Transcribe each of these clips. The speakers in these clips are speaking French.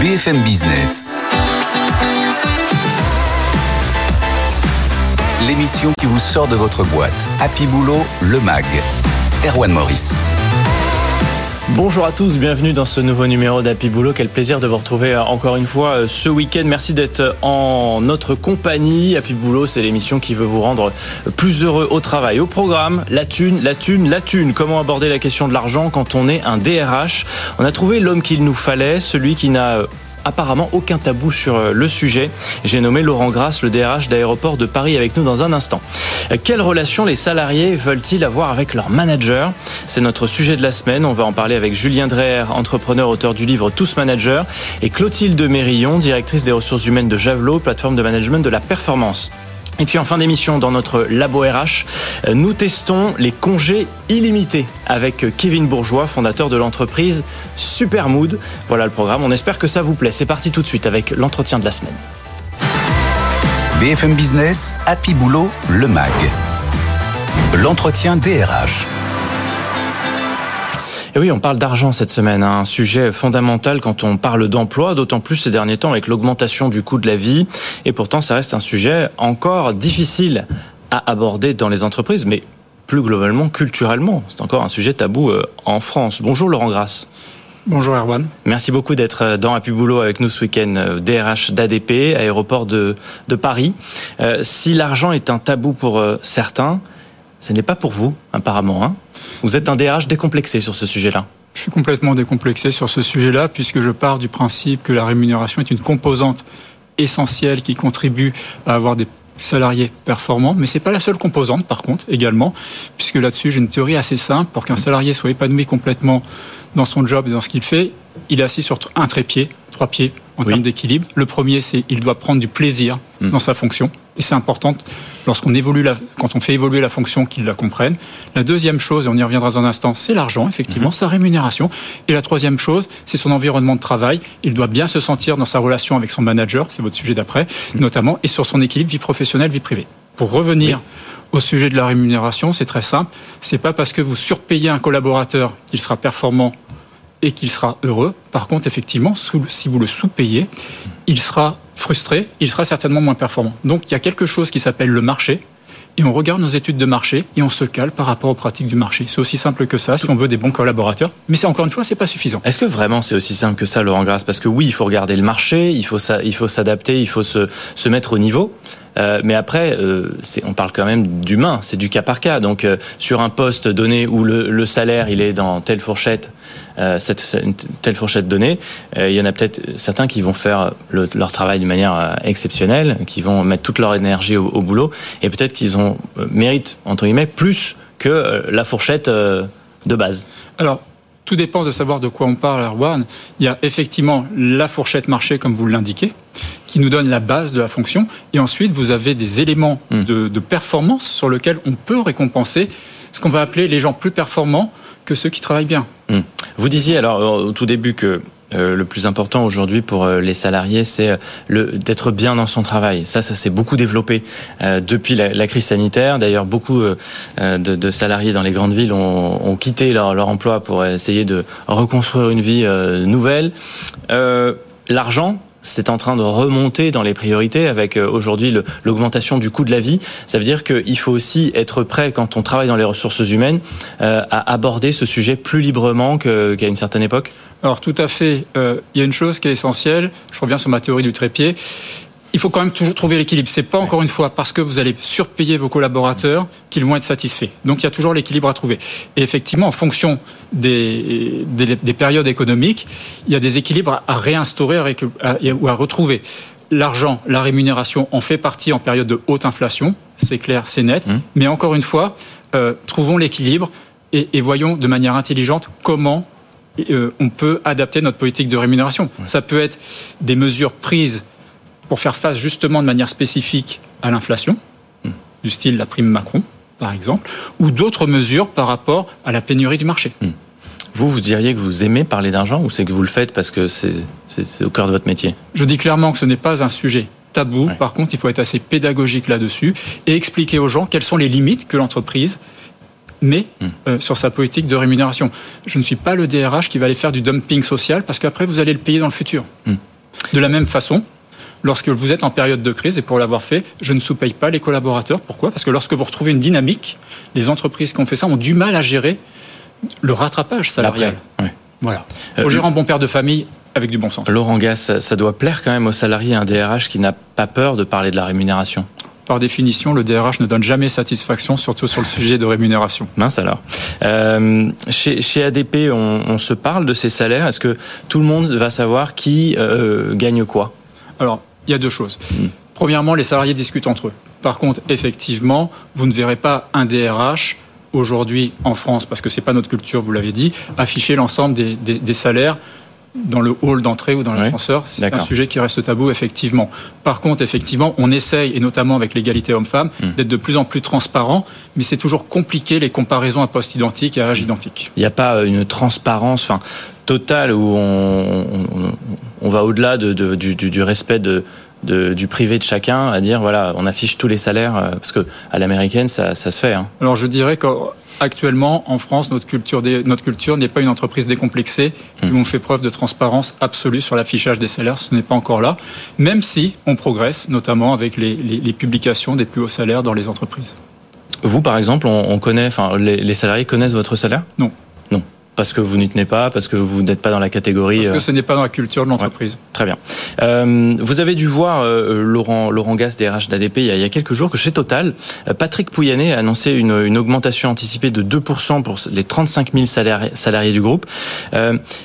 BFM Business. L'émission qui vous sort de votre boîte. Happy Boulot, le MAG. Erwan Maurice. Bonjour à tous, bienvenue dans ce nouveau numéro d'Happy Boulot. Quel plaisir de vous retrouver euh, encore une fois euh, ce week-end. Merci d'être en notre compagnie. Happy Boulot, c'est l'émission qui veut vous rendre plus heureux au travail. Au programme, la thune, la thune, la thune. Comment aborder la question de l'argent quand on est un DRH On a trouvé l'homme qu'il nous fallait, celui qui n'a euh, apparemment aucun tabou sur euh, le sujet. J'ai nommé Laurent Grasse, le DRH d'aéroport de Paris, avec nous dans un instant. Euh, quelle relation les salariés veulent-ils avoir avec leur manager? C'est notre sujet de la semaine. On va en parler avec Julien Dreher, entrepreneur, auteur du livre Tous Managers, et Clotilde Mérillon, directrice des ressources humaines de Javelot, plateforme de management de la performance. Et puis en fin d'émission, dans notre labo RH, euh, nous testons les congés illimités avec Kevin Bourgeois, fondateur de l'entreprise Supermood. Voilà le programme, on espère que ça vous plaît. C'est parti tout de suite avec l'entretien de la semaine. BFM Business, Happy Boulot, le MAG. L'entretien DRH. Et oui, on parle d'argent cette semaine, hein. un sujet fondamental quand on parle d'emploi, d'autant plus ces derniers temps avec l'augmentation du coût de la vie. Et pourtant, ça reste un sujet encore difficile à aborder dans les entreprises, mais plus globalement, culturellement. C'est encore un sujet tabou euh, en France. Bonjour Laurent Grasse. Bonjour Erwan. Merci beaucoup d'être euh, dans Happy Boulot avec nous ce week-end. DRH euh, d'ADP, aéroport de, de Paris. si l'argent est un tabou pour certains, ce n'est pas pour vous, apparemment. Hein vous êtes un DRH décomplexé sur ce sujet-là. Je suis complètement décomplexé sur ce sujet-là, puisque je pars du principe que la rémunération est une composante essentielle qui contribue à avoir des salariés performants, mais c'est pas la seule composante par contre également, puisque là-dessus j'ai une théorie assez simple pour qu'un salarié soit épanoui complètement dans son job et dans ce qu'il fait, il est assis sur un trépied, trois pieds en termes d'équilibre. Le premier, c'est il doit prendre du plaisir hmm. dans sa fonction. Et c'est important lorsqu'on évolue la, quand on fait évoluer la fonction qu'il la comprenne. La deuxième chose, et on y reviendra dans un instant, c'est l'argent, effectivement, hmm. sa rémunération. Et la troisième chose, c'est son environnement de travail. Il doit bien se sentir dans sa relation avec son manager, c'est votre sujet d'après, hmm. notamment, et sur son équilibre vie professionnelle, vie privée. Pour revenir au sujet de la rémunération, c'est très simple. C'est pas parce que vous surpayez un collaborateur qu'il sera performant et qu'il sera heureux. Par contre, effectivement, si vous le sous-payez, il sera frustré, il sera certainement moins performant. Donc il y a quelque chose qui s'appelle le marché, et on regarde nos études de marché et on se cale par rapport aux pratiques du marché. C'est aussi simple que ça si on veut des bons collaborateurs. Mais c'est encore une fois, c'est pas suffisant. Est-ce que vraiment c'est aussi simple que ça, Laurent Grasse? Parce que oui, il faut regarder le marché, il faut s'adapter, il faut se, se mettre au niveau. Euh, mais après, euh, on parle quand même d'humain, c'est du cas par cas. Donc euh, sur un poste donné où le, le, salaire il est dans telle fourchette, cette, telle fourchette donnée, il y en a peut-être certains qui vont faire leur travail d'une manière exceptionnelle, qui vont mettre toute leur énergie au, boulot, et peut-être qu'ils ont méritent entre guillemets plus que la fourchette de base. Alors tout dépend de savoir de quoi on parle, Erwan. Il y a effectivement la fourchette marché, comme vous l'indiquez, qui nous donne la base de la fonction. Et ensuite, vous avez des éléments hmm. de, performance sur lesquels on peut récompenser ce qu'on va appeler les gens plus performants que ceux qui travaillent bien. Hmm. Vous disiez alors au tout début que euh, le plus important aujourd'hui pour euh, les salariés, c'est euh, d'être bien dans son travail. Ça, ça s'est beaucoup développé depuis la, crise sanitaire. D'ailleurs, beaucoup de, salariés dans les grandes villes ont, quitté leur, leur, emploi pour essayer de reconstruire une vie nouvelle. L'argent, c'est en train de remonter dans les priorités avec euh, aujourd'hui l'augmentation du coût de la vie. Ça veut dire qu'il faut aussi être prêt quand on travaille dans les ressources humaines euh, à aborder ce sujet plus librement qu'à une certaine époque alors tout à fait. Euh, il y a une chose qui est essentielle. Je reviens sur ma théorie du trépied il faut quand même toujours trouver l'équilibre. C'est pas encore une fois parce que vous allez surpayer vos collaborateurs qu'ils vont être satisfaits. Donc il y a toujours l'équilibre à trouver. Et effectivement, en fonction des, des, périodes économiques, il y a des équilibres à réinstaurer ou à retrouver. L'argent, la rémunération en fait partie en période de haute inflation, c'est clair, c'est net. Mmh. Mais encore une fois, euh, trouvons l'équilibre et, voyons de manière intelligente comment euh, on peut adapter notre politique de rémunération. Ça peut être des mesures prises pour faire face justement de manière spécifique à l'inflation, hmm. du style la prime Macron, par exemple, ou d'autres mesures par rapport à la pénurie du marché. Hmm. Vous, vous diriez que vous aimez parler d'argent ou c'est que vous le faites parce que c'est au cœur de votre métier? Je dis clairement que ce n'est pas un sujet tabou. Par contre, il faut être assez pédagogique là-dessus et expliquer aux gens quelles sont les limites que l'entreprise mais hmm. euh, sur sa politique de rémunération. Je ne suis pas le DRH qui va aller faire du dumping social parce qu'après vous allez le payer dans le futur. De la même façon, lorsque vous êtes en période de crise, et pour l'avoir fait, je ne sous-paye pas les collaborateurs. Pourquoi? Parce que lorsque vous retrouvez une dynamique, les entreprises qui ont fait ça ont du mal à gérer le rattrapage salarial. Voilà. Euh, Au gérant bon père de famille, avec du bon sens. Laurent Gass, ça, doit plaire quand même aux salariés un DRH qui n'a pas peur de parler de la rémunération par définition, le DRH ne donne jamais satisfaction, surtout sur le sujet de rémunération. Mince alors. Euh, chez, ADP, on, se parle de ces salaires. Est-ce que tout le monde va savoir qui euh, gagne quoi? Alors, il y a deux choses. Hmm. Premièrement, les salariés discutent entre eux. Par contre, effectivement, vous ne verrez pas un DRH aujourd'hui en France, parce que c'est pas notre culture, vous l'avez dit, afficher l'ensemble des, salaires dans le hall d'entrée ou dans l'ascenseur, c'est un sujet qui reste tabou, effectivement. Par contre, effectivement, on essaye, et notamment avec l'égalité homme-femme, hmm. d'être de plus en plus transparent, mais c'est toujours compliqué les comparaisons à poste identique et à âge identique. Il n'y a pas une transparence enfin, totale où on, va au-delà du, respect de, du privé de chacun à dire voilà on affiche tous les salaires euh, parce que à l'américaine ça, se fait. Hein. Alors je dirais qu'actuellement en France notre culture notre culture n'est pas une entreprise décomplexée où hmm. on fait preuve de transparence absolue sur l'affichage des salaires ce n'est pas encore là même si on progresse notamment avec les, publications des plus hauts salaires dans les entreprises. Vous par exemple on, connaît enfin les salariés connaissent votre salaire? Non. Parce que vous n'y tenez pas, parce que vous n'êtes pas dans la catégorie. Parce que euh, ce n'est pas dans la culture de l'entreprise. très bien. Euh, vous avez dû voir euh, Laurent Laurent Gas RH d'ADP il, y a quelques jours que chez Total, Patrick Pouyanné a annoncé une, une augmentation anticipée de 2% pour les 35 000 salariés, salariés du groupe.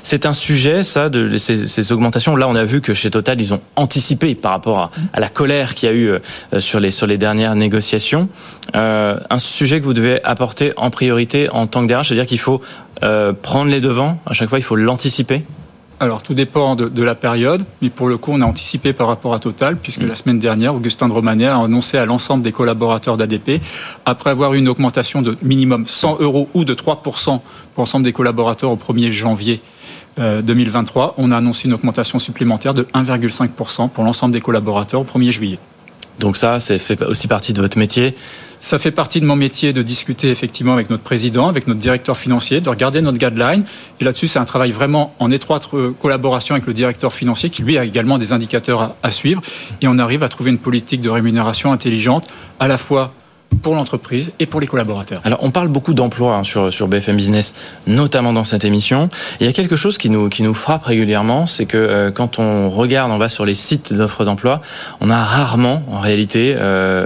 C'est un sujet, ça, de ces, ces, augmentations. Là, on a vu que chez Total, ils ont anticipé par rapport à, à la colère qu'il y a eu sur les sur les dernières négociations. un sujet que vous devez apporter en priorité en tant que DRH, c'est-à-dire qu'il faut euh, prendre les devants À chaque fois, il faut l'anticiper alors, tout dépend de, la période, mais pour le coup, on a anticipé par rapport à Total, puisque mm. la semaine dernière, Augustin de Romanet a annoncé à l'ensemble des collaborateurs d'ADP, après avoir eu une augmentation de minimum 100 euros ou de 3% pour l'ensemble des collaborateurs au 1er janvier 2023, euh, on a annoncé une augmentation supplémentaire de 1,5% pour l'ensemble des collaborateurs au 1er juillet. Donc ça, ça fait aussi partie de votre métier ça fait partie de mon métier de discuter effectivement avec notre président, avec notre directeur financier, de regarder notre guideline. Et là-dessus, c'est un travail vraiment en étroite euh, collaboration avec le directeur financier qui, lui, a également des indicateurs à, suivre. Et on arrive à trouver une politique de rémunération intelligente, à la fois pour l'entreprise et pour les collaborateurs. Alors, on parle beaucoup d'emploi hein, sur, sur BFM Business, notamment dans cette émission. il y a quelque chose qui nous, qui nous frappe régulièrement, c'est que euh, quand on regarde, on va sur les sites d'offres d'emploi, on a rarement, en réalité, euh,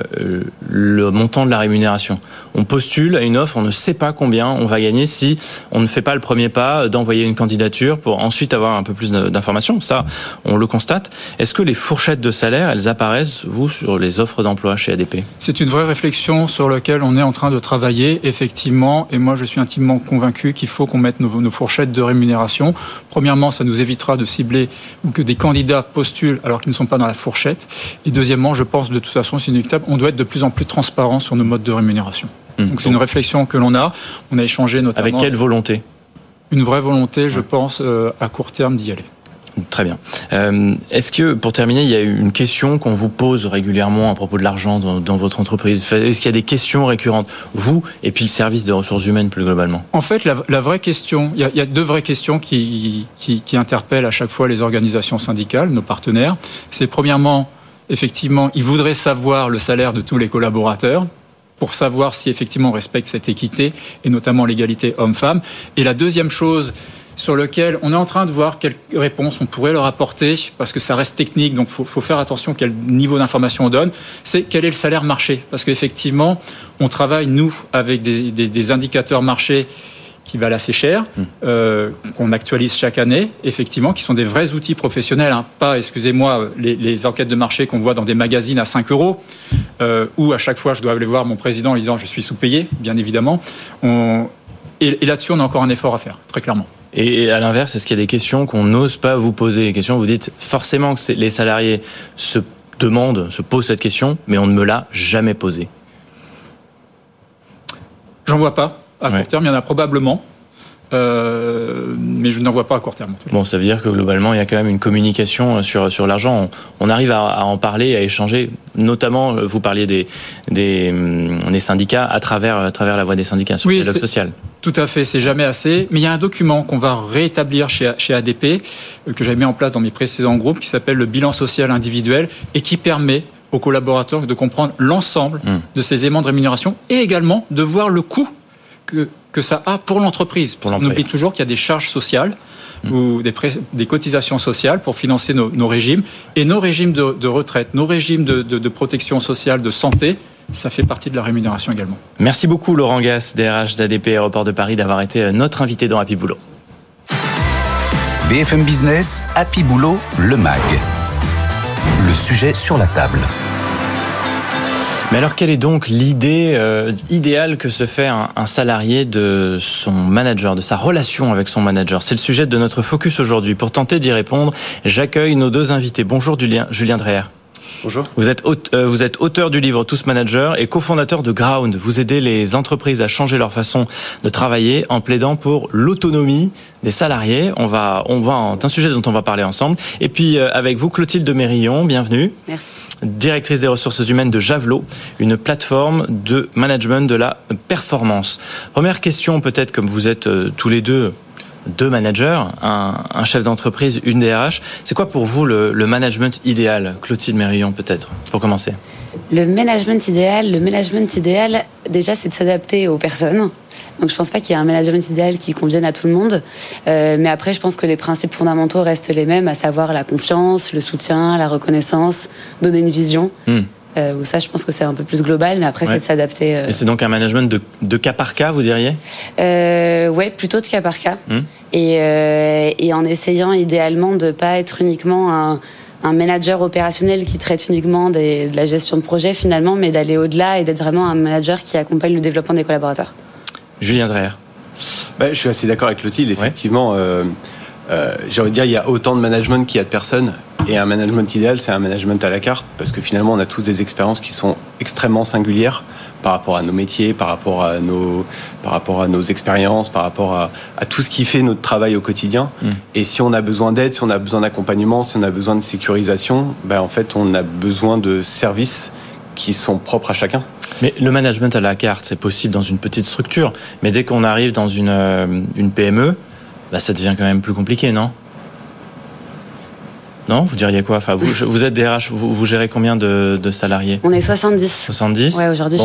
le montant de la rémunération. On postule à une offre, on ne sait pas combien on va gagner si on ne fait pas le premier pas d'envoyer une candidature pour ensuite avoir un peu plus d'informations. Ça, on le constate. Est-ce que les fourchettes de salaire, elles apparaissent, vous, sur les offres d'emploi chez ADP C'est une vraie réflexion sur lequel on est en train de travailler, effectivement, et moi je suis intimement convaincu qu'il faut qu'on mette nos, fourchettes de rémunération. Premièrement, ça nous évitera de cibler ou que des candidats postulent alors qu'ils ne sont pas dans la fourchette. Et deuxièmement, je pense de toute façon, c'est inéluctable, on doit être de plus en plus transparent sur nos modes de rémunération. Mmh. Donc c'est une réflexion que l'on a. On a échangé notamment. Avec quelle volonté? Une vraie volonté, je pense, euh, à court terme d'y aller. Très bien. Euh, est-ce que, pour terminer, il y a une question qu'on vous pose régulièrement à propos de l'argent dans, votre entreprise? Est-ce qu'il y a des questions récurrentes, vous et puis le service des ressources humaines plus globalement En fait, la, vraie question, il y, a, deux vraies questions qui, qui, qui interpellent à chaque fois les organisations syndicales, nos partenaires. C'est premièrement, effectivement, ils voudraient savoir le salaire de tous les collaborateurs pour savoir si effectivement on respecte cette équité et notamment l'égalité homme-femme. Et la deuxième chose, sur lequel on est en train de voir quelles réponses on pourrait leur apporter, parce que ça reste technique, donc il faut, faire attention quel niveau d'information on donne, c'est quel est le salaire marché. Parce qu'effectivement, on travaille, nous, avec des, indicateurs marché qui valent assez cher, mmh. euh, qu'on actualise chaque année, effectivement, qui sont des vrais outils professionnels, hein. pas, excusez-moi, les, enquêtes de marché qu'on voit dans des magazines à 5 euros, euh, où à chaque fois je dois aller voir mon président en disant je suis sous-payé, bien évidemment. et là-dessus, on a encore un effort à faire, très clairement. Et à l'inverse, est-ce qu'il y a des questions qu'on n'ose pas vous poser? Des questions, vous dites forcément que les salariés se demandent, se posent cette question, mais on ne me l'a jamais posée. J'en vois pas. À court terme, il y en a probablement. Euh, mais je n'en vois pas à court terme. Bon, ça veut dire que globalement, il y a quand même une communication sur, sur l'argent. On, arrive à, en parler, à échanger, notamment, vous parliez des, des, des, syndicats, à travers, à travers la voie des syndicats sur le dialogue social. Tout à fait, c'est jamais assez. Mais il y a un document qu'on va rétablir chez, chez ADP, euh, que j'avais mis en place dans mes précédents groupes, qui s'appelle le bilan social individuel, et qui permet aux collaborateurs de comprendre l'ensemble hmm. de ces éléments de rémunération et également de voir le coût que, que ça a pour l'entreprise. On oublie toujours qu'il y a des charges sociales hmm. ou des, des, cotisations sociales pour financer nos, régimes. Et nos régimes de, retraite, nos régimes de, de, protection sociale, de santé, ça fait partie de la rémunération également. Merci beaucoup Laurent Gass, DRH d'ADP Aéroport de Paris, d'avoir été euh, notre invité dans Happy Boulot. BFM Business, Happy Boulot, le MAG. Le sujet sur la table. Mais alors, quelle est donc l'idée euh, idéale que se fait un, salarié de son manager, de sa relation avec son manager? C'est le sujet de notre focus aujourd'hui. Pour tenter d'y répondre, j'accueille nos deux invités. Bonjour Julien, Julien Dreher. Bonjour. Vous êtes, euh, vous êtes auteur du livre Tous Managers et cofondateur de Ground. Vous aidez les entreprises à changer leur façon de travailler en plaidant pour l'autonomie des salariés. On va, on va, c'est un sujet dont on va parler ensemble. Et puis euh, avec vous, Clotilde Mérillon, bienvenue. Merci. Directrice des ressources humaines de Javelot, une plateforme de management de la performance. Première question, peut-être comme vous êtes euh, tous les deux deux managers, un, chef d'entreprise, une DRH. C'est quoi pour vous le, management idéal Clotilde Mérillon, peut-être, pour commencer? Le management idéal, le management idéal, déjà, c'est de s'adapter aux personnes. Donc, je pense pas qu'il y ait un management idéal qui convienne à tout le monde. Euh, mais après, je pense que les principes fondamentaux restent les mêmes, à savoir la confiance, le soutien, la reconnaissance, donner une vision. Euh, où ça, je pense que c'est un peu plus global, mais après, c'est de s'adapter. Euh. Et c'est donc un management de, de, cas par cas, vous diriez? Euh, Ouais, plutôt de cas par cas. Hmm. Et, euh, et, en essayant idéalement de ne pas être uniquement un, un, manager opérationnel qui traite uniquement des, de la gestion de projet finalement, mais d'aller au-delà et d'être vraiment un manager qui accompagne le développement des collaborateurs. Julien Dreher. Bah, je suis assez d'accord avec Clotilde, effectivement. Euh, euh, j'ai envie de dire, il y a autant de management qu'il y a de personnes. Et un management idéal, c'est un management à la carte, parce que finalement, on a tous des expériences qui sont extrêmement singulières par rapport à nos métiers, par rapport à nos, par rapport à nos expériences, par rapport à, tout ce qui fait notre travail au quotidien. Mm. Et si on a besoin d'aide, si on a besoin d'accompagnement, si on a besoin de sécurisation, ben en fait, on a besoin de services qui sont propres à chacun. Mais le management à la carte, c'est possible dans une petite structure. Mais dès qu'on arrive dans une, euh, une PME, bah, ça devient quand même plus compliqué, non? Non, vous diriez quoi Enfin, vous, vous êtes DRH, vous, vous gérez combien de, salariés On est 70. 70 Ouais, aujourd'hui,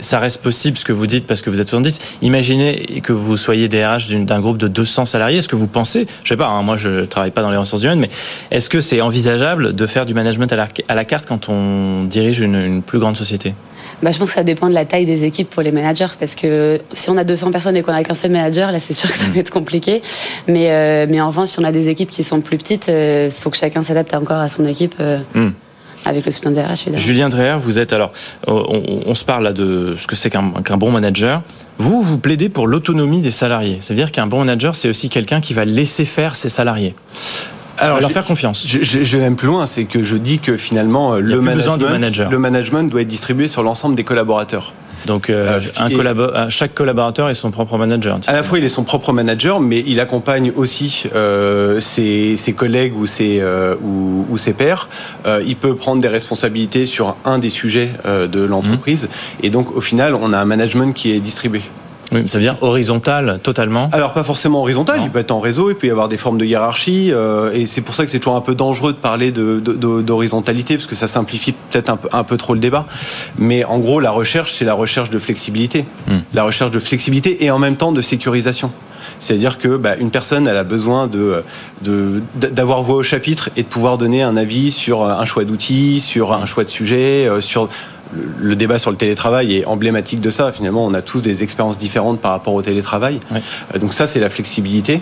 Ça reste possible ce que vous dites parce que vous êtes 70. Imaginez que vous soyez DRH d'un groupe de 200 salariés. Est-ce que vous pensez, je sais pas, hein, moi je travaille pas dans les ressources humaines, mais est-ce que c'est envisageable de faire du management à la, carte quand on dirige une plus grande société? Bah, Je pense que ça dépend de la taille des équipes pour les managers, parce que si on a 200 personnes et qu'on a qu'un seul manager, là c'est sûr que ça va être compliqué. Mais, euh, mais en revanche, si on a des équipes qui sont plus petites, il euh, faut que chacun s'adapte encore à son équipe. Euh, hmm. Avec le soutien de RH, évidemment. Julien Dreher, vous êtes alors, on, se parle là de ce que c'est qu'un bon manager. Vous, vous plaidez pour l'autonomie des salariés. Ça veut dire qu'un bon manager, c'est aussi quelqu'un qui va laisser faire ses salariés. Alors, leur faire confiance. Je, vais même plus loin, c'est que je dis que finalement, le management, le management doit être distribué sur l'ensemble des collaborateurs. Donc euh, un chaque collaborateur est son propre manager. À la fois, il est son propre manager, mais il accompagne aussi euh, ses, collègues ou ses, euh, ou, ses pairs. il peut prendre des responsabilités sur un des sujets de l'entreprise. Mmh. Et donc, au final, on a un management qui est distribué. Oui, ça veut dire horizontal totalement Alors pas forcément horizontal, il peut être en réseau, il peut y avoir des formes de hiérarchie, euh, et c'est pour ça que c'est toujours un peu dangereux de parler d'horizontalité, parce que ça simplifie peut-être un peu, un peu trop le débat. Mais en gros, la recherche, c'est la recherche de flexibilité. Hmm. La recherche de flexibilité et en même temps de sécurisation. C'est-à-dire que bah, une personne, elle a besoin de d'avoir voix au chapitre et de pouvoir donner un avis sur un choix d'outils, sur un choix de sujet, euh, sur le débat sur le télétravail est emblématique de ça. Finalement, on a tous des expériences différentes par rapport au télétravail. Euh, donc ça, c'est la flexibilité.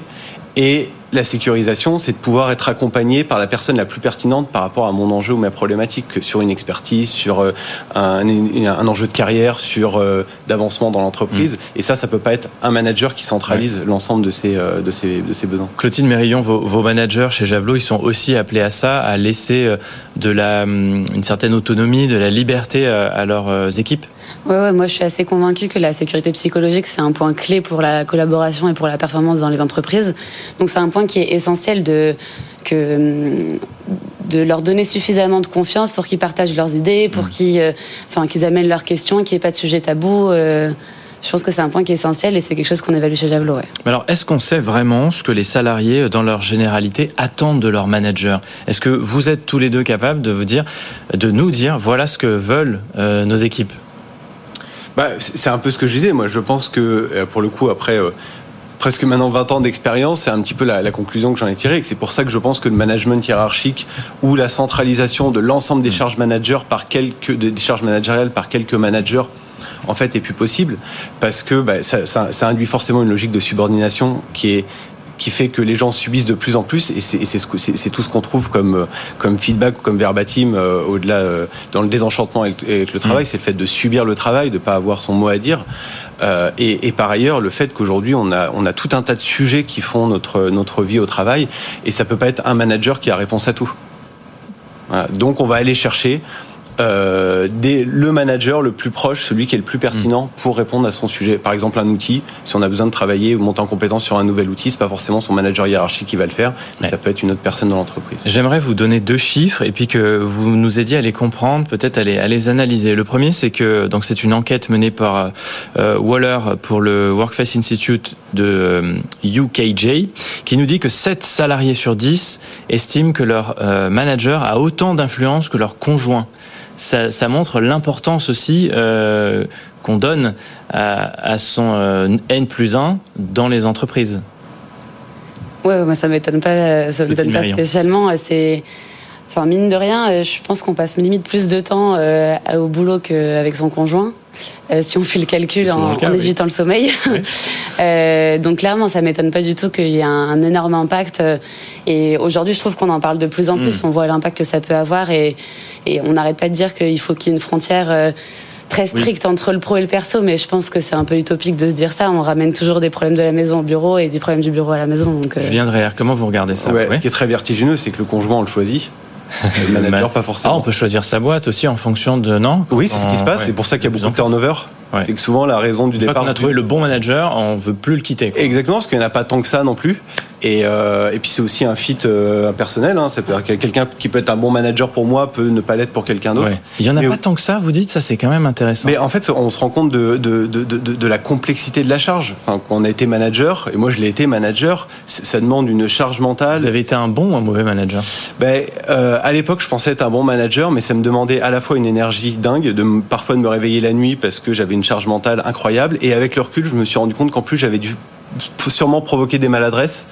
Et la sécurisation, c'est de pouvoir être accompagné par la personne la plus pertinente par rapport à mon enjeu ou ma problématique, sur une expertise, sur euh, un, un enjeu de carrière, sur euh, d'avancement dans l'entreprise. Mm. Et ça, ça peut pas être un manager qui centralise l'ensemble de ces, euh, de, ces, de ces besoins. Clotilde Mérillon, vos, vos, managers chez Javelot, ils sont aussi appelés à ça, à laisser de la, hum, une certaine autonomie, de la liberté à leurs équipes? Ouais, ouais, moi je suis assez convaincue que la sécurité psychologique c'est un point clé pour la collaboration et pour la performance dans les entreprises. Donc c'est un point qui est essentiel de que de leur donner suffisamment de confiance pour qu'ils partagent leurs idées, pour qu'ils euh, enfin qu'ils amènent leurs questions, qu'il n'y ait pas de sujet tabou. Euh, je pense que c'est un point qui est essentiel et c'est quelque chose qu'on évalue chez Javelot. Ouais. Alors, est-ce qu'on sait vraiment ce que les salariés, dans leur généralité, attendent de leur manager Est-ce que vous êtes tous les deux capables de vous dire, de nous dire, voilà ce que veulent euh, nos équipes? Bah, c'est un peu ce que je disais. Moi, je pense que, euh, pour le coup, après euh, presque maintenant 20 ans d'expérience, c'est un petit peu la, conclusion que j'en ai tirée. Et c'est pour ça que je pense que le management hiérarchique ou la centralisation de l'ensemble des charges managers par quelques, des charges managériales par quelques managers en fait est plus possible parce que bah, ça, ça, induit forcément une logique de subordination qui est qui fait que les gens subissent de plus en plus, et c'est tout ce qu'on trouve comme, comme feedback, comme verbatim, euh, au-delà, euh, dans le désenchantement avec, le travail, mm. c'est le fait de subir le travail, de ne pas avoir son mot à dire. Euh, et, et, par ailleurs, le fait qu'aujourd'hui, on a, on a tout un tas de sujets qui font notre, notre vie au travail, et ça peut pas être un manager qui a réponse à tout. Voilà. Donc, on va aller chercher euh, le manager le plus proche, celui qui est le plus pertinent mm. pour répondre à son sujet. Par exemple, un outil, si on a besoin de travailler ou monter en compétence sur un nouvel outil, c'est pas forcément son manager hiérarchique qui va le faire, mais ça peut être une autre personne dans l'entreprise. J'aimerais vous donner deux chiffres et puis que vous nous aidiez à les comprendre, peut-être à les, à les analyser. Le premier, c'est que donc c'est une enquête menée par euh, Waller pour le Workface Institute de UKJ euh, qui nous dit que 7 salariés sur 10 estiment que leur manager a autant d'influence que leur conjoint ça, montre l'importance aussi euh, qu'on donne à, son euh, N plus 1 dans les entreprises. Ouais, moi ça m'étonne pas, ça m'étonne pas spécialement. C'est, enfin mine de rien, euh, je pense qu'on passe limite plus de temps au boulot qu'avec son conjoint. si on fait le calcul en, évitant le sommeil. donc clairement, ça m'étonne pas du tout qu'il y ait un, énorme impact. et aujourd'hui, je trouve qu'on en parle de plus en plus. Hmm. On voit l'impact que ça peut avoir et et on n'arrête pas de dire qu'il faut qu'il y ait une frontière euh, très stricte entre le pro et le perso, mais je pense que c'est un peu utopique de se dire ça. On ramène toujours des problèmes de la maison au bureau et des problèmes du bureau à la maison. Donc, euh... Julien comment vous regardez ça? Ce qui est très vertigineux, c'est que le conjoint, on le choisit. Le manager, pas forcément. Ah, on peut choisir sa boîte aussi en fonction de non Oui, c'est ce qui se passe. C'est pour ça qu'il y a beaucoup de turnover. C'est que souvent la raison du départ. On a trouvé le bon manager, on veut plus le quitter. Exactement, parce qu'il n'y en a pas tant que ça non plus. Et, euh, et puis c'est aussi un fit euh, personnel. Hein. Ça peut quelqu'un qui peut être un bon manager pour moi peut ne pas l'être pour quelqu'un d'autre. Il y en a pas tant que ça. Vous dites ça, c'est quand même intéressant. Mais en fait, on se rend compte de, de, de, de la complexité de la charge. Enfin, quand on a été manager, et moi je l'ai été manager, ça demande une charge mentale. Vous avez été un bon ou un mauvais manager? Ben, euh, à l'époque, je pensais être un bon manager, mais ça me demandait à la fois une énergie dingue, de parfois de me réveiller la nuit parce que j'avais une charge mentale incroyable. Et avec le recul, je me suis rendu compte qu'en plus j'avais dû sûrement provoquer des maladresses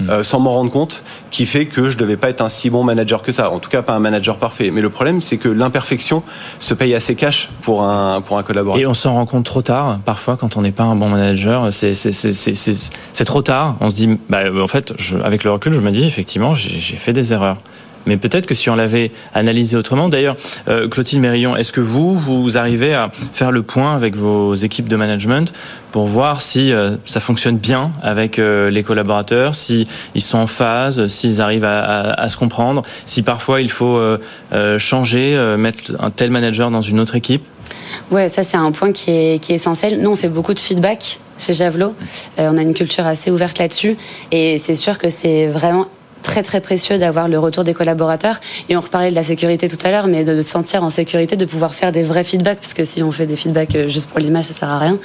hmm. euh, sans m'en rendre compte, qui fait que je devais pas être un si bon manager que ça. En tout cas, pas un manager parfait. Mais le problème, c'est que l'imperfection se paye assez cash pour un pour un collaborateur. Et on s'en rend compte trop tard. Parfois, quand on n'est pas un bon manager, c'est c'est trop tard. On se dit, bah, en fait, je, avec le recul, je me dis effectivement, j'ai fait des erreurs. Mais peut-être que si on l'avait analysé autrement, d'ailleurs, euh, Clotilde Mérillon, est-ce que vous, vous arrivez à faire le point avec vos équipes de management pour voir si euh, ça fonctionne bien avec euh, les collaborateurs, si sont en phase, s'ils arrivent à, se comprendre, si parfois il faut changer, mettre un tel manager dans une autre équipe? Ouais, ça c'est un point qui est essentiel. Nous, on fait beaucoup de feedback chez Javelot. on a une culture assez ouverte là-dessus. Et c'est sûr que c'est vraiment très très précieux d'avoir le retour des collaborateurs. Et on reparlait de la sécurité tout à l'heure, mais de se sentir en sécurité, de pouvoir faire des vrais feedbacks, parce que si on fait des feedbacks euh, juste pour l'image, ça sert à rien.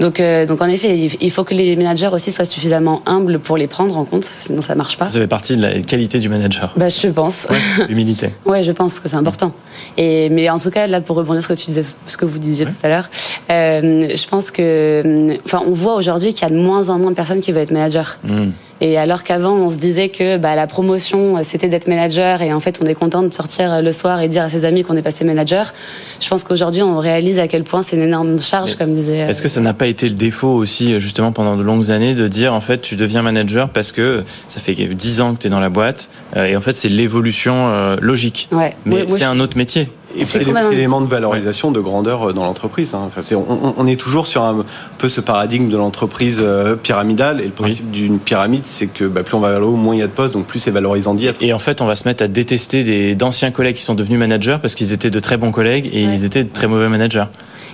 Donc, euh, donc en effet, il faut que les managers aussi soient suffisamment humbles pour les prendre en compte, sinon ça marche pas. Ça fait partie de la qualité du manager. Bah, je pense. L'humilité. ouais, je pense que c'est important. Et mais en tout cas, là, pour rebondir sur ce que tu disais, ce que vous disiez tout à l'heure, euh, je pense que, enfin, on voit aujourd'hui qu'il y a de moins en moins de personnes qui veulent être managers. Hmm. Et alors qu'avant, on se disait que bah, la promotion, c'était d'être manager, et en fait, on est content de sortir le soir et dire à ses amis qu'on est passé manager. Je pense qu'aujourd'hui, on réalise à quel point c'est une énorme charge, comme disait. Est-ce que ça n'a pas été le défaut aussi, justement, pendant de longues années, de dire en fait, tu deviens manager parce que ça fait 10 ans que tu es dans la boîte, et en fait, c'est l'évolution logique. Ouais. Mais c'est un autre métier. Et c'est l'élément de valorisation, de grandeur euh, dans l'entreprise. Hein. Enfin, on, on, est toujours sur un, peu ce paradigme de l'entreprise euh, pyramidale. Et le principe d'une pyramide, c'est que bah, plus on va vers le haut, moins il y a de postes, donc plus c'est valorisant d'y être. Et en fait, on va se mettre à détester d'anciens collègues qui sont devenus managers parce qu'ils étaient de très bons collègues et ils étaient de très mauvais managers.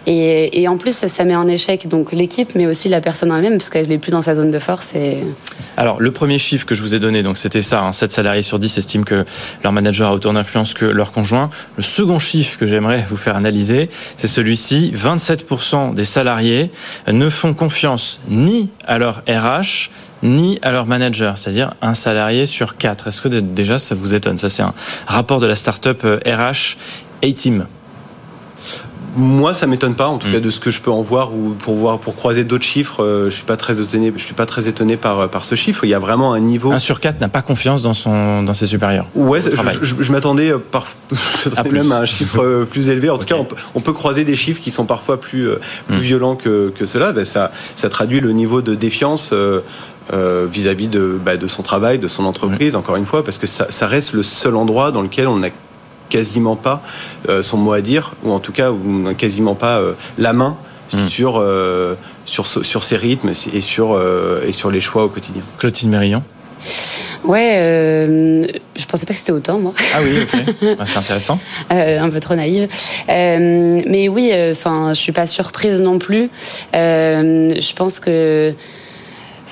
Et, en plus, ça met en échec donc l'équipe, mais aussi la personne elle-même, parce qu'elle n'est plus dans sa zone de force. Alors, le premier chiffre que je vous ai donné, donc c'était ça, hein, 7 salariés sur 10 estiment que leur manager a autant d'influence que leur conjoint. Le second chiffre que j'aimerais vous faire analyser, c'est celui-ci. 27% des salariés ne font confiance ni à leur RH, ni à leur manager, c'est-à-dire un salarié sur quatre. Est-ce que déjà ça vous étonne? Ça, c'est un rapport de la start-up RH A-Team moi, ça m'étonne pas, en tout mm. cas de ce que je peux en voir ou pour voir, pour croiser d'autres chiffres. Euh, je suis pas très étonné. Je suis pas très étonné par euh, par ce chiffre. Il y a vraiment un niveau. Un sur quatre n'a pas confiance dans son dans ses supérieurs. Ouais, je, m'attendais euh, par même à un chiffre plus élevé. En tout cas, on peut, croiser des chiffres qui sont parfois plus plus mm. violents que que cela. Ben, ça ça traduit le niveau de défiance. vis-à-vis de, bah, de son travail, de son entreprise, encore une fois, parce que ça, ça reste le seul endroit dans lequel on a quasiment pas euh, son mot à dire, ou en tout cas, où quasiment pas euh, la main hmm. sur, euh, sur, sur ses rythmes et sur, et sur les choix au quotidien. Clotilde Mérillon Ouais, euh, je pensais pas que c'était autant, moi. Ah oui, ok. Bah, c'est intéressant. un peu trop naïve. mais oui, enfin, je suis pas surprise non plus. je pense que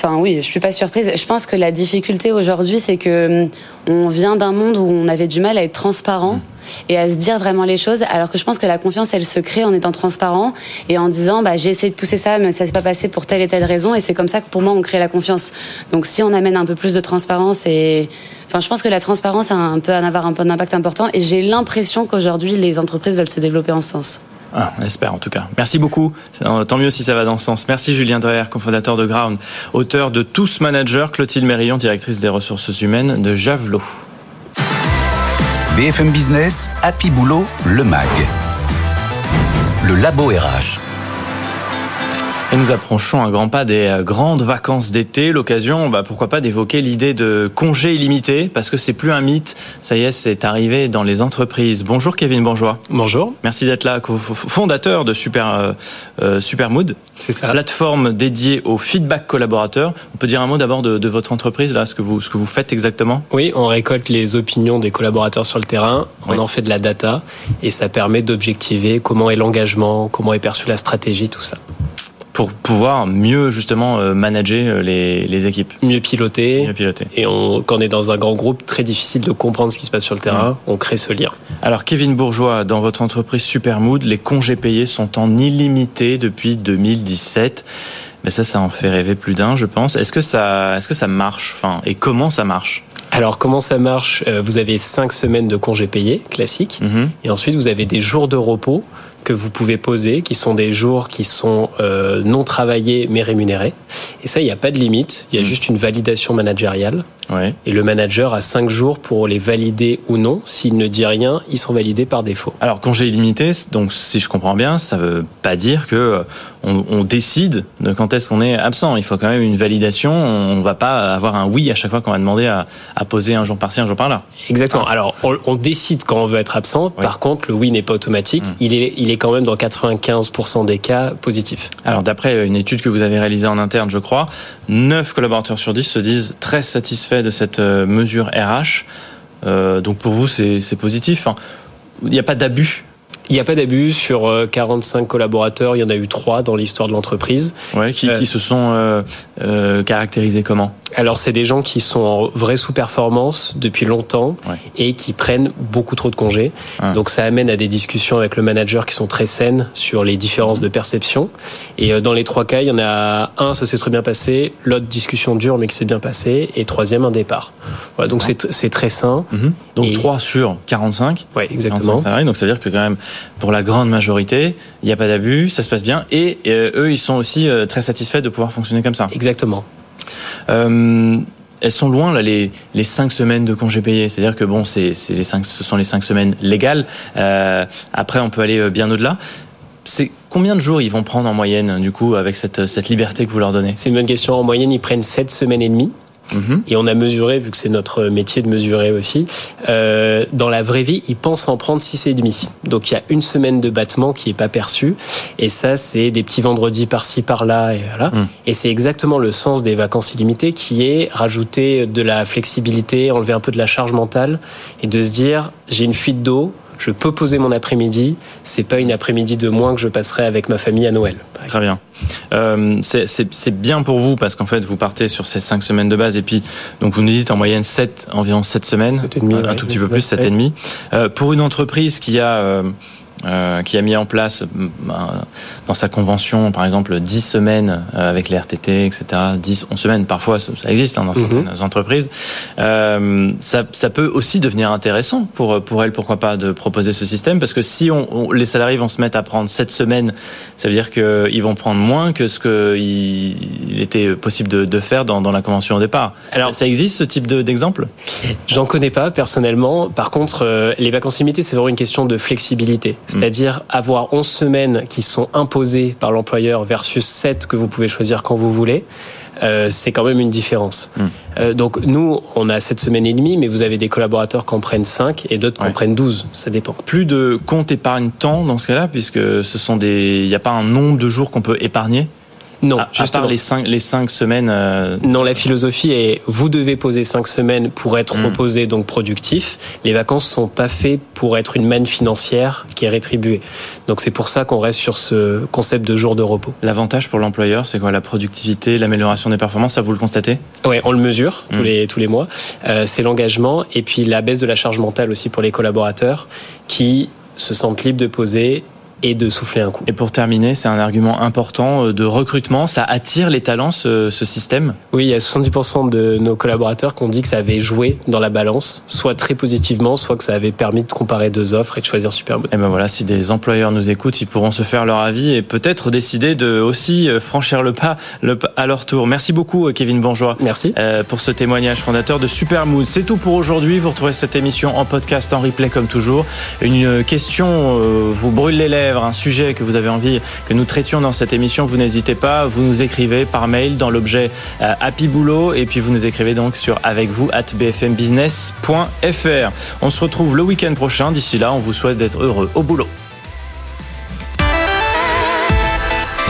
Enfin oui, je suis pas surprise. Je pense que la difficulté aujourd'hui, c'est que hum, on vient d'un monde où on avait du mal à être transparent et à se dire vraiment les choses, alors que je pense que la confiance, elle se crée en étant transparent et en disant, bah, j'ai essayé de pousser ça, mais ça s'est pas passé pour telle et telle raison, et c'est comme ça que pour moi, on crée la confiance. Donc si on amène un peu plus de transparence et Enfin, je pense que la transparence a un peu avoir un peu d'impact important et j'ai l'impression qu'aujourd'hui les entreprises veulent se développer en ce sens. Ah, on espère en tout cas. Merci beaucoup. Tant mieux si ça va dans ce sens. Merci Julien Dreher, cofondateur de Ground, auteur de Tous Managers, Clotilde Mérillon, directrice des ressources humaines de Javelot. BFM Business, Happy Boulot, le MAG. Le Labo RH. Et nous approchons un grand pas des euh, grandes vacances d'été. L'occasion, bah, pourquoi pas, d'évoquer l'idée de congé illimité, parce que c'est plus un mythe. Ça y est, c'est arrivé dans les entreprises. Bonjour Kevin Bourgeois. Bonjour. Merci d'être là, fondateur de Super, euh, euh, Supermood. C'est ça. Plateforme dédiée au feedback collaborateur. On peut dire un mot d'abord de, votre entreprise, là, ce que vous, ce que vous faites exactement? Oui, on récolte les opinions des collaborateurs sur le terrain, on en fait de la data, et ça permet d'objectiver comment est l'engagement, comment est perçue la stratégie, tout ça pour pouvoir mieux justement euh, manager euh, les, les, équipes. Mieux piloter. Mieux piloter. Et on, quand on est dans un grand groupe, très difficile de comprendre ce qui se passe sur le terrain. On crée ce lien. Alors Kevin Bourgeois, dans votre entreprise Supermood, les congés payés sont en illimité depuis 2017. Mais ça, ça en fait rêver plus d'un, je pense. Est-ce que ça, est-ce que ça marche? Enfin, et comment ça marche? Alors comment ça marche? Euh, Vous avez cinq semaines de congés payés classiques, mhm. et ensuite vous avez des jours de repos que vous pouvez poser, qui sont des jours qui sont euh, non travaillés mais rémunérés. Et ça, il n'y a pas de limite, il y a hmm. juste une validation managériale. Et le manager a cinq jours pour les valider ou non. S'il ne dit rien, ils sont validés par défaut. Alors congé illimité, donc si je comprends bien, ça ne veut pas dire que euh, on, décide de quand est-ce qu'on est absent. Il faut quand même une validation. On ne va pas avoir un oui à chaque fois qu'on va demander à, poser un jour par-ci, un jour par-là. Exactement. Alors on, décide quand on veut être absent. Par contre, le oui n'est pas automatique. Hmm. Il, est, il est quand même dans 95% des cas positif. Alors d'après une étude que vous avez réalisée en interne, je crois, 9 collaborateurs sur 10 se disent très satisfaits de cette euh, mesure RH. Euh, donc pour vous, c'est positif. il n'y a pas d'abus il n'y a pas d'abus sur 45 euh, collaborateurs. Il y en a eu 3 dans l'histoire de l'entreprise. Ouais, qui, qui, se sont euh, caractérisés comment? Alors c'est des gens qui sont en vraie sous-performance depuis longtemps et qui prennent beaucoup trop de congés. Ah. Donc ça amène à des discussions avec le manager qui sont très saines sur les différences de perception. Et euh, dans les trois cas, il y en a un, ça s'est très bien passé, l'autre discussion dure mais qui s'est bien passé, et troisième, un départ. Voilà, donc c'est très sain. Mhm. Donc 3 sur 45 Oui, exactement. donc ça veut dire que quand même, pour la grande majorité, il n'y a pas d'abus, ça se passe bien, et euh, eux, ils sont aussi euh, très satisfaits de pouvoir fonctionner comme ça. Exactement. Euh, elles sont loin là les les cinq semaines de congés payés. C'est-à-dire que bon, c'est c'est les cinq, ce sont les cinq semaines légales. Euh, après, on peut aller bien au-delà. C'est combien de jours ils vont prendre en moyenne du coup avec cette cette liberté que vous leur donnez? C'est une bonne question. En moyenne, ils prennent sept semaines et demie. Et on a mesuré, vu que c'est notre métier de mesurer aussi, euh, dans la vraie vie, ils pensent en prendre 6,5. Donc il y a une semaine de battement qui n'est pas perçue. Et ça, c'est des petits vendredis par-ci, par-là. Et, voilà. Mhm. et c'est exactement le sens des vacances illimitées qui est rajouter de la flexibilité, enlever un peu de la charge mentale et de se dire, j'ai une fuite d'eau, je peux poser mon après-midi. C'est pas une après-midi de moins que je passerai avec ma famille à Noël. Très bien. Euh, c'est bien pour vous parce qu'en fait vous partez sur ces cinq semaines de base et puis donc vous nous dites en moyenne 7, environ 7 semaines, un tout petit peu plus, 7 et demi. Euh, pour une entreprise qui a euh, euh, qui a mis en place euh, dans sa convention, par exemple, 10 semaines euh, avec les RTT, etc. 10, 11 semaines, parfois ça, existe hein, dans mhm. certaines entreprises. Euh, ça, ça, peut aussi devenir intéressant pour pour elle, pourquoi pas, de proposer ce système, parce que si on, les salariés vont se mettre à prendre 7 semaines, ça veut dire qu'ils vont prendre moins que ce qu'il était possible de, de faire dans, dans, la convention au départ. Alors, ça existe ce type d'exemple? J'en connais pas personnellement. Par contre, les vacances limitées, c'est vraiment une question de flexibilité. C'est-à-dire avoir 11 semaines qui sont imposées par l'employeur versus 7 que vous pouvez choisir quand vous voulez. Euh, c'est quand même une différence. Mm. Euh, donc nous, on a 7 semaines et demie, mais vous avez des collaborateurs qui en prennent 5 et d'autres qui en prennent 12. Ça dépend. Plus de compte épargne-temps dans ce cas-là, puisque ce sont des, il n'y a pas un nombre de jours qu'on peut épargner? Non, à, à part les cinq, les cinq semaines. Euh... Non, la philosophie est vous devez poser cinq semaines pour être mm. reposé, donc productif. Les vacances sont pas faites pour être une manne financière qui est rétribuée. Donc c'est pour ça qu'on reste sur ce concept de jour de repos. L'avantage pour l'employeur, c'est quoi? La productivité, l'amélioration des performances, ça vous le constatez? Oui, on le mesure tous, mm. les, tous les mois. Euh, c'est l'engagement et puis la baisse de la charge mentale aussi pour les collaborateurs qui se sentent libres de poser et de souffler un coup. Et pour terminer, c'est un argument important euh, de recrutement. Ça attire les talents, ce, ce système? Oui, il y a 70% de nos collaborateurs qui ont dit que ça avait joué dans la balance, soit très positivement, soit que ça avait permis de comparer deux offres et de choisir super Et ben voilà, si des employeurs nous écoutent, ils pourront se faire leur avis et peut-être décider de aussi euh, franchir le pas, le à leur tour. Merci beaucoup, euh, Kevin Bourgeois. Merci. Pour ce témoignage fondateur de Supermood. C'est tout pour aujourd'hui. Vous retrouvez cette émission en podcast, en replay comme toujours. Une question vous brûle les un sujet que vous avez envie que nous traitions dans cette émission, vous n'hésitez pas, vous nous écrivez par mail dans l'objet euh, Happy Boulot et puis vous nous écrivez donc sur avec vous at bfmbusiness.fr. On se retrouve le week-end prochain. D'ici là, on vous souhaite d'être heureux au boulot.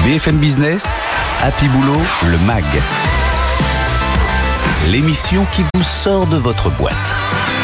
BFM Business, Happy Boulot, le MAG. L'émission qui vous sort de votre boîte.